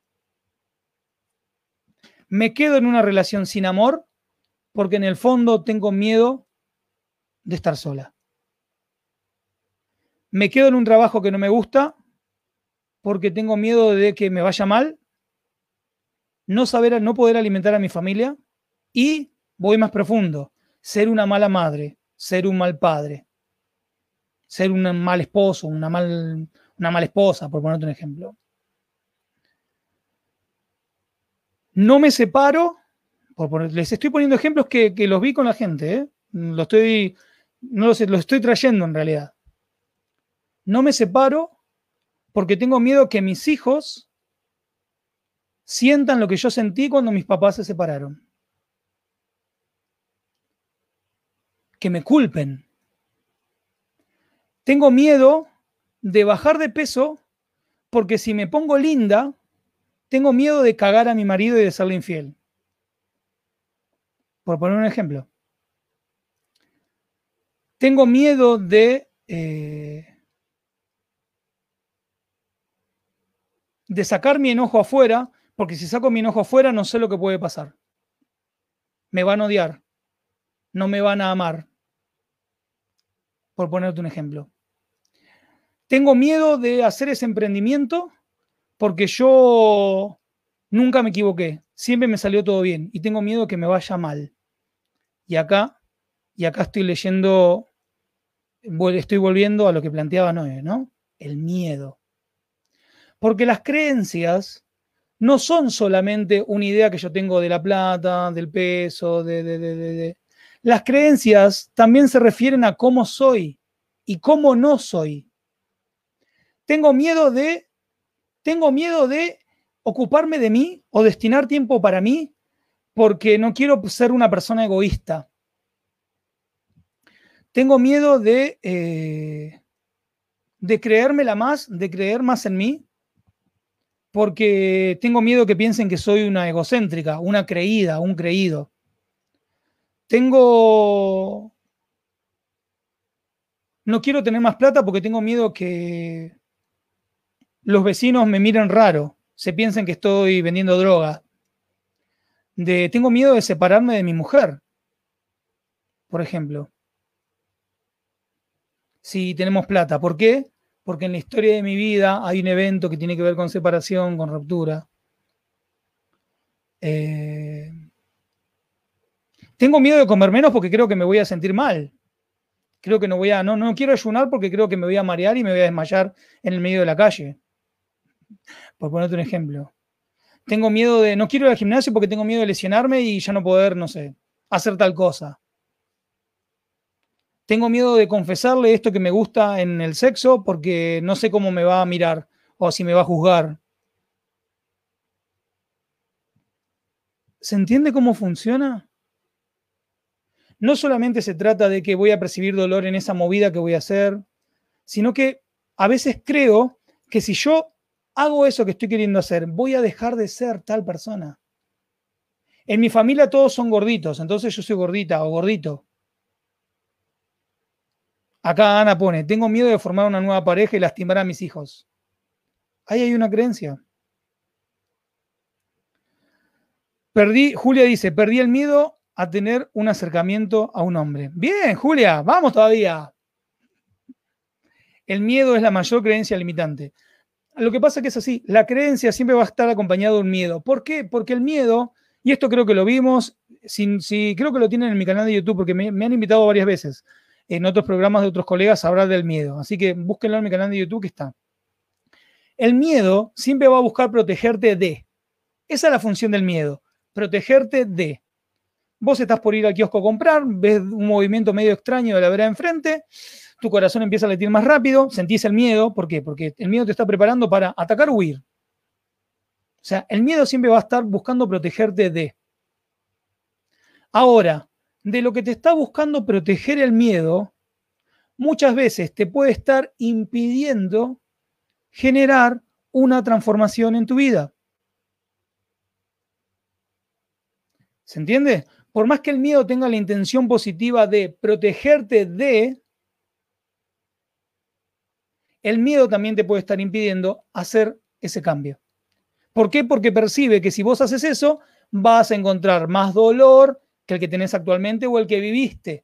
Me quedo en una relación sin amor porque en el fondo tengo miedo de estar sola. Me quedo en un trabajo que no me gusta porque tengo miedo de que me vaya mal, no saber, no poder alimentar a mi familia y voy más profundo, ser una mala madre, ser un mal padre, ser un mal esposo, una, mal, una mala esposa, por ponerte un ejemplo. No me separo, por les estoy poniendo ejemplos que, los vi con la gente, ¿eh? lo estoy, no lo, sé, lo estoy trayendo en realidad. No me separo porque tengo miedo que mis hijos sientan lo que yo sentí cuando mis papás se separaron. que me culpen. Tengo miedo de bajar de peso porque si me pongo linda, tengo miedo de cagar a mi marido y de serle infiel. Por poner un ejemplo. Tengo miedo de, eh, de sacar mi enojo afuera, porque si saco mi enojo afuera no sé lo que puede pasar. Me van a odiar, no me van a amar, por ponerte un ejemplo. Tengo miedo de hacer ese emprendimiento porque yo nunca me equivoqué, siempre me salió todo bien y tengo miedo que me vaya mal. Y acá, y acá estoy leyendo, estoy volviendo a lo que planteaba Noé, ¿no? El miedo. Porque las creencias no son solamente una idea que yo tengo de la plata, del peso, de, de, de, las creencias también se refieren a cómo soy y cómo no soy. Tengo miedo de, tengo miedo de ocuparme de mí o destinar tiempo para mí porque no quiero ser una persona egoísta. Tengo miedo de, eh, de creérmela más, de creer más en mí, porque tengo miedo que piensen que soy una egocéntrica, una creída, un creído. Tengo... No quiero tener más plata porque tengo miedo que los vecinos me miren raro, se piensen que estoy vendiendo droga. De, tengo miedo de separarme de mi mujer, por ejemplo. Si tenemos plata. ¿Por qué? Porque en la historia de mi vida hay un evento que tiene que ver con separación, con ruptura. Eh, tengo miedo de comer menos porque creo que me voy a sentir mal. Creo que no voy a, no, no quiero ayunar porque creo que me voy a marear y me voy a desmayar en el medio de la calle. Por ponerte un ejemplo. Tengo miedo de, no quiero ir al gimnasio porque tengo miedo de lesionarme y ya no poder, no sé, hacer tal cosa. Tengo miedo de confesarle esto que me gusta en el sexo porque no sé cómo me va a mirar o si me va a juzgar. ¿Se entiende cómo funciona? No solamente se trata de que voy a percibir dolor en esa movida que voy a hacer, sino que a veces creo que si yo hago eso que estoy queriendo hacer, voy a dejar de ser tal persona. En mi familia todos son gorditos, entonces yo soy gordita o gordito. Acá Ana pone, tengo miedo de formar una nueva pareja y lastimar a mis hijos. Ahí hay una creencia. Perdí, Julia dice, perdí el miedo a tener un acercamiento a un hombre. Bien, Julia, vamos todavía. El miedo es la mayor creencia limitante. Lo que pasa es que es así, la creencia siempre va a estar acompañada de un miedo. ¿Por qué? Porque el miedo, y esto creo que lo vimos, si, creo que lo tienen en mi canal de YouTube, porque me han invitado varias veces en otros programas de otros colegas hablar del miedo. Así que búsquenlo en mi canal de YouTube que está. El miedo siempre va a buscar protegerte de. Esa es la función del miedo, protegerte de. Vos estás por ir al kiosco a comprar, ves un movimiento medio extraño de la vereda enfrente, tu corazón empieza a latir más rápido, sentís el miedo. ¿Por qué? Porque el miedo te está preparando para atacar o huir. O sea, el miedo siempre va a estar buscando protegerte de. Ahora, de lo que te está buscando proteger el miedo, muchas veces te puede estar impidiendo generar una transformación en tu vida. ¿Se entiende? Por más que el miedo tenga la intención positiva de protegerte de, el miedo también te puede estar impidiendo hacer ese cambio. ¿Por qué? Porque percibe que si vos haces eso, vas a encontrar más dolor que el que tenés actualmente o el que viviste.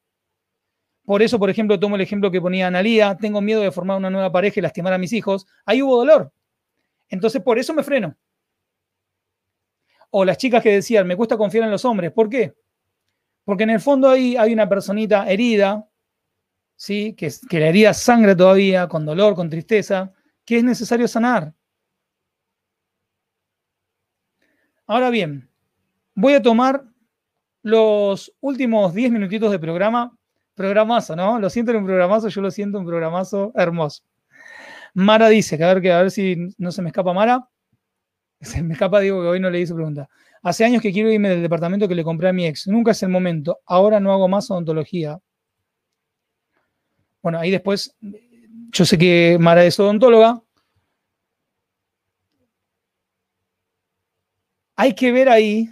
Por eso, por ejemplo, tomo el ejemplo que ponía Analía, tengo miedo de formar una nueva pareja y lastimar a mis hijos. Ahí hubo dolor. Entonces, por eso me freno. O las chicas que decían, me cuesta confiar en los hombres. ¿Por qué? Porque en el fondo ahí hay una personita herida, ¿sí? que, que la herida sangra todavía, con dolor, con tristeza, que es necesario sanar. Ahora bien, voy a tomar los últimos 10 minutitos de programa. Programazo, ¿no? Lo siento en un programazo, yo lo siento un programazo hermoso. Mara dice, que a ver, a ver si no se me escapa Mara. <laughs> Se me escapa, digo que hoy no leí su pregunta. Hace años que quiero irme del departamento que le compré a mi ex. Nunca es el momento. Ahora no hago más odontología. Bueno, ahí después, yo sé que Mara es odontóloga. Hay que ver ahí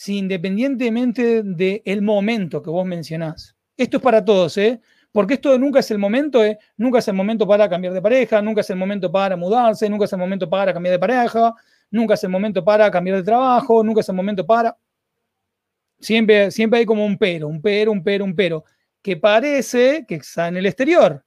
si independientemente del momento que vos mencionás, esto es para todos, ¿eh? Porque esto nunca es el momento, ¿eh? Nunca es el momento para cambiar de pareja, nunca es el momento para mudarse, nunca es el momento para cambiar de pareja, nunca es el momento para cambiar de trabajo, nunca es el momento para... Siempre, siempre hay como un pero, un pero, un pero, un pero que parece que está en el exterior,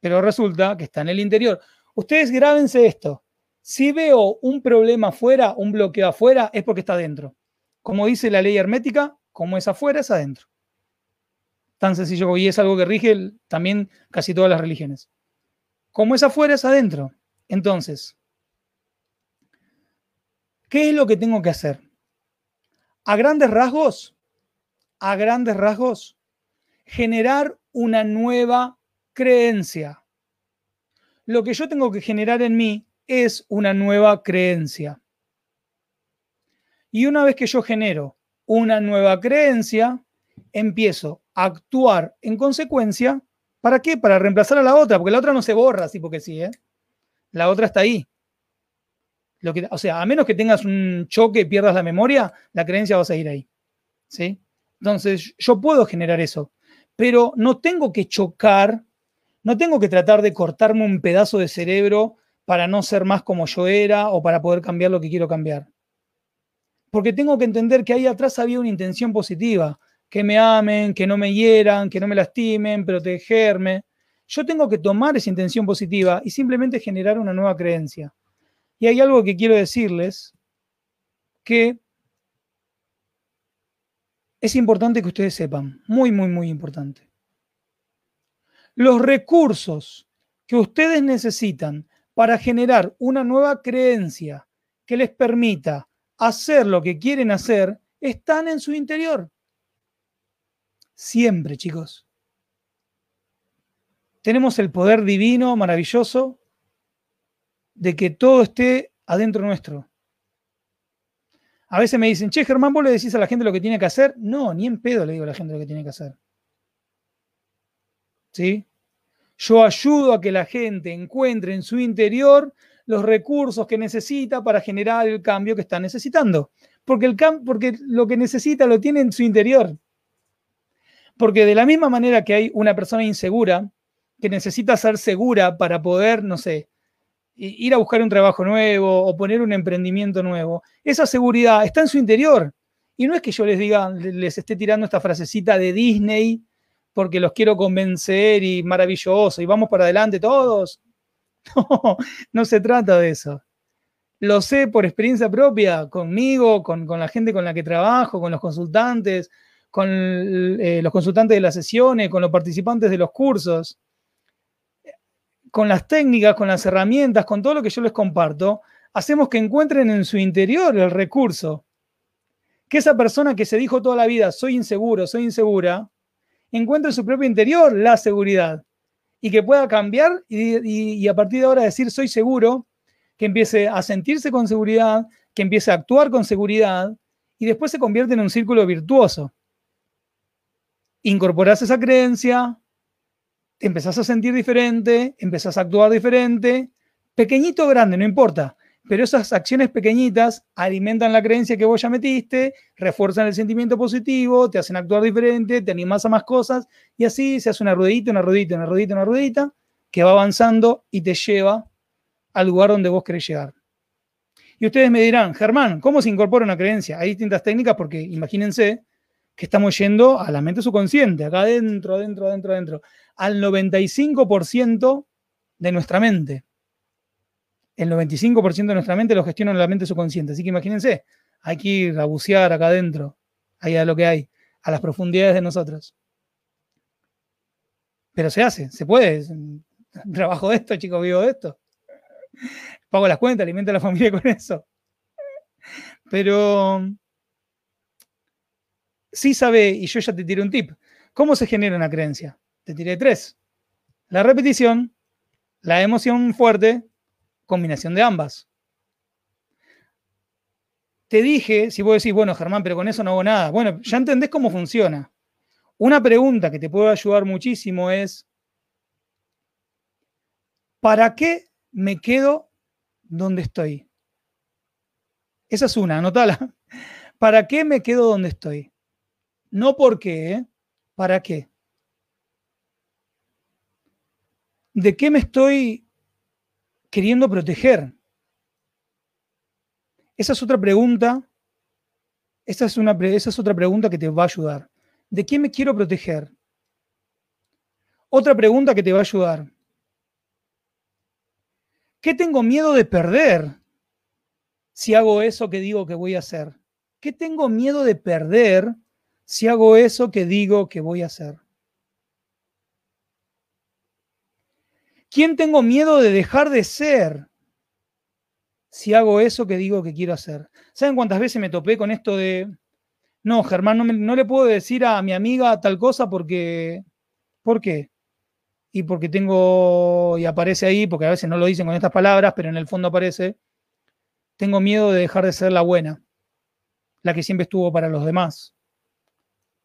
pero resulta que está en el interior. Ustedes grábense esto. Si veo un problema afuera, un bloqueo afuera, es porque está adentro. Como dice la ley hermética, como es afuera, es adentro. Tan sencillo y es algo que rige también casi todas las religiones. Como es afuera, es adentro. Entonces, ¿qué es lo que tengo que hacer? A grandes rasgos, a grandes rasgos, generar una nueva creencia. Lo que yo tengo que generar en mí es una nueva creencia. Y una vez que yo genero una nueva creencia, empiezo a actuar en consecuencia. ¿Para qué? Para reemplazar a la otra, porque la otra no se borra así porque sí, ¿eh? La otra está ahí. Lo que, o sea, a menos que tengas un choque y pierdas la memoria, la creencia va a seguir ahí. ¿Sí? Entonces, yo puedo generar eso, pero no tengo que chocar, no tengo que tratar de cortarme un pedazo de cerebro para no ser más como yo era o para poder cambiar lo que quiero cambiar. Porque tengo que entender que ahí atrás había una intención positiva, que me amen, que no me hieran, que no me lastimen, protegerme. Yo tengo que tomar esa intención positiva y simplemente generar una nueva creencia. Y hay algo que quiero decirles que es importante que ustedes sepan, muy, muy, muy importante. Los recursos que ustedes necesitan para generar una nueva creencia que les permita hacer lo que quieren hacer están en su interior. Siempre, chicos. Tenemos el poder divino, maravilloso, de que todo esté adentro nuestro. A veces me dicen, che, Germán, ¿vos le decís a la gente lo que tiene que hacer? No, ni en pedo le digo a la gente lo que tiene que hacer. ¿Sí? Yo ayudo a que la gente encuentre en su interior los recursos que necesita para generar el cambio que está necesitando. Porque, el porque lo que necesita lo tiene en su interior. Porque de la misma manera que hay una persona insegura que necesita ser segura para poder, no sé, ir a buscar un trabajo nuevo o poner un emprendimiento nuevo, esa seguridad está en su interior. Y no es que yo les diga, les esté tirando esta frasecita de Disney porque los quiero convencer y maravilloso y vamos para adelante todos. <laughs> No, no se trata de eso. Lo sé por experiencia propia, conmigo, con, la gente con la que trabajo, con los consultantes, con eh, los consultantes de las sesiones, con los participantes de los cursos, con las técnicas, con las herramientas, con todo lo que yo les comparto, hacemos que encuentren en su interior el recurso. Que esa persona que se dijo toda la vida, soy inseguro, soy insegura, encuentre en su propio interior la seguridad y que pueda cambiar y, a partir de ahora decir soy seguro, que empiece a sentirse con seguridad, que empiece a actuar con seguridad y después se convierte en un círculo virtuoso. Incorporás esa creencia, te empezás a sentir diferente, empezás a actuar diferente, pequeñito o grande, no importa, pero esas acciones pequeñitas alimentan la creencia que vos ya metiste, refuerzan el sentimiento positivo, te hacen actuar diferente, te animas a más cosas y así se hace una ruedita, una ruedita, una ruedita, una ruedita que va avanzando y te lleva al lugar donde vos querés llegar. Y ustedes me dirán, Germán, ¿cómo se incorpora una creencia? Hay distintas técnicas porque imagínense que estamos yendo a la mente subconsciente, acá adentro, adentro, adentro, adentro, al 95% de nuestra mente el 95% de nuestra mente lo gestiona la mente subconsciente. Así que imagínense, hay que ir a bucear acá adentro, ahí a lo que hay, a las profundidades de nosotros. Pero se hace, se puede. <laughs> Trabajo de esto, chicos, vivo de esto. Pago las cuentas, alimento a la familia con eso. Pero sí sabe, y yo ya te tiré un tip, ¿cómo se genera una creencia? Te tiré tres. La repetición, la emoción fuerte combinación de ambas. Te dije, si vos decís, bueno, Germán, pero con eso no hago nada. Bueno, ya entendés cómo funciona. Una pregunta que te puede ayudar muchísimo es, ¿para qué me quedo donde estoy? Esa es una, anótala. <laughs> ¿Para qué me quedo donde estoy? No por qué, ¿eh? ¿para qué? ¿De qué me estoy queriendo proteger? Esa es otra pregunta. Esa es, una, es otra pregunta que te va a ayudar. ¿De qué me quiero proteger? Otra pregunta que te va a ayudar. ¿Qué tengo miedo de perder si hago eso que digo que voy a hacer? ¿Qué tengo miedo de perder si hago eso que digo que voy a hacer? ¿Quién tengo miedo de dejar de ser si hago eso que digo que quiero hacer? ¿Saben cuántas veces me topé con esto de, no, Germán, no, le puedo decir a mi amiga tal cosa porque, ¿por qué? Y porque tengo, y aparece ahí, porque a veces no lo dicen con estas palabras, pero en el fondo aparece, tengo miedo de dejar de ser la buena, la que siempre estuvo para los demás,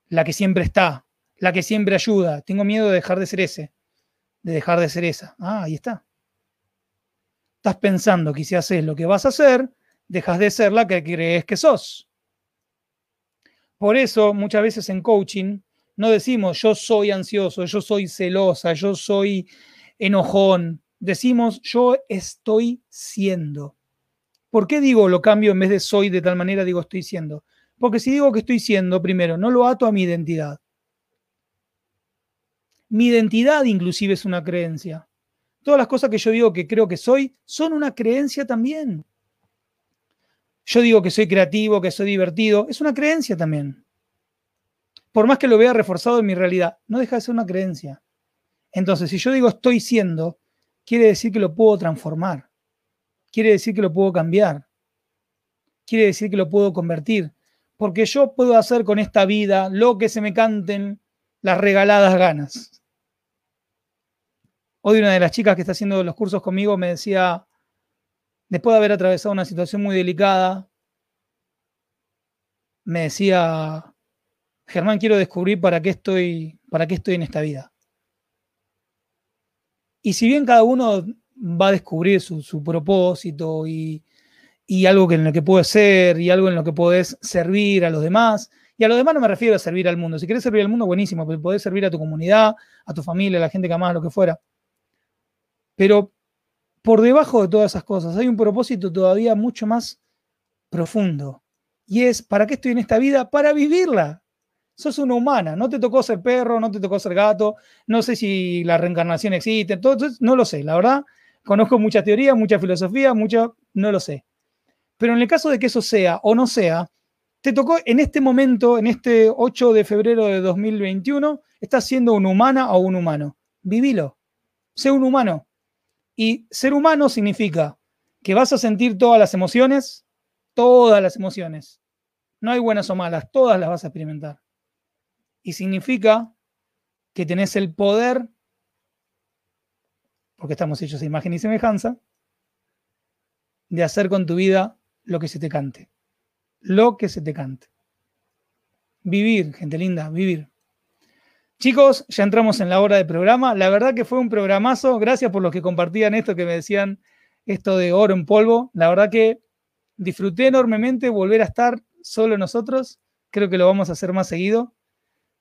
la que siempre está, la que siempre ayuda, tengo miedo de dejar de ser ese de dejar de ser esa. Ah, ahí está. Estás pensando que si haces lo que vas a hacer, dejas de ser la que crees que sos. Por eso muchas veces en coaching no decimos yo soy ansioso, yo soy celosa, yo soy enojón. Decimos yo estoy siendo. ¿Por qué digo lo cambio en vez de soy de tal manera digo estoy siendo? Porque si digo que estoy siendo, primero, no lo ato a mi identidad. Mi identidad inclusive es una creencia. Todas las cosas que yo digo que creo que soy son una creencia también. Yo digo que soy creativo, que soy divertido, es una creencia también. Por más que lo vea reforzado en mi realidad, no deja de ser una creencia. Entonces, si yo digo estoy siendo, quiere decir que lo puedo transformar. Quiere decir que lo puedo cambiar. Quiere decir que lo puedo convertir. Porque yo puedo hacer con esta vida lo que se me canten las regaladas ganas. Hoy una de las chicas que está haciendo los cursos conmigo me decía, después de haber atravesado una situación muy delicada, me decía, Germán, quiero descubrir para qué estoy, para qué estoy en esta vida. Y si bien cada uno va a descubrir su, propósito y, algo en lo que puede ser y algo en lo que puedes servir a los demás, y a los demás no me refiero a servir al mundo. Si quieres servir al mundo, buenísimo, pero podés servir a tu comunidad, a tu familia, a la gente que amas, lo que fuera. Pero por debajo de todas esas cosas hay un propósito todavía mucho más profundo. Y es, ¿para qué estoy en esta vida? Para vivirla. Sos una humana, no te tocó ser perro, no te tocó ser gato, no sé si la reencarnación existe, entonces no lo sé, la verdad, conozco mucha teoría, mucha filosofía, mucho, no lo sé. Pero en el caso de que eso sea o no sea, te tocó en este momento, en este 8 de febrero de 2021, estás siendo una humana o un humano. Vivilo. Sé un humano. Y ser humano significa que vas a sentir todas las emociones, todas las emociones. No hay buenas o malas, todas las vas a experimentar. Y significa que tenés el poder, porque estamos hechos de imagen y semejanza, de hacer con tu vida lo que se te cante. Lo que se te cante. Vivir, gente linda, vivir. Chicos, ya entramos en la hora de programa. La verdad que fue un programazo. Gracias por los que compartían esto, que me decían esto de oro en polvo. La verdad que disfruté enormemente volver a estar solo nosotros. Creo que lo vamos a hacer más seguido.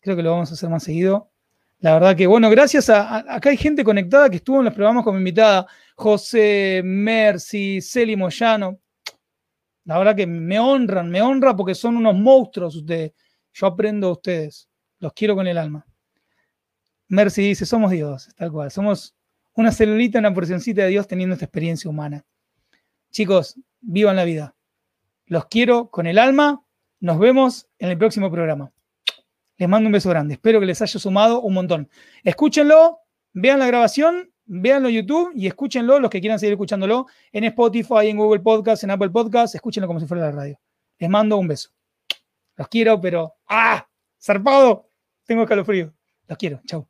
Creo que lo vamos a hacer más seguido. La verdad que, bueno, gracias a, acá hay gente conectada que estuvo en los programas como invitada. José, Mercy, Celi Moyano. La verdad que me honran, me honra porque son unos monstruos ustedes. Yo aprendo a ustedes. Los quiero con el alma. Mercy dice, somos Dios, tal cual. Somos una celulita, una porcioncita de Dios teniendo esta experiencia humana. Chicos, vivan la vida. Los quiero con el alma. Nos vemos en el próximo programa. Les mando un beso grande. Espero que les haya sumado un montón. Escúchenlo, vean la grabación, véanlo en YouTube y escúchenlo los que quieran seguir escuchándolo en Spotify, en Google Podcast, en Apple Podcast. Escúchenlo como si fuera la radio. Les mando un beso. Los quiero, pero ¡ah! ¡Zarpado! Tengo escalofrío. Los quiero. Chau.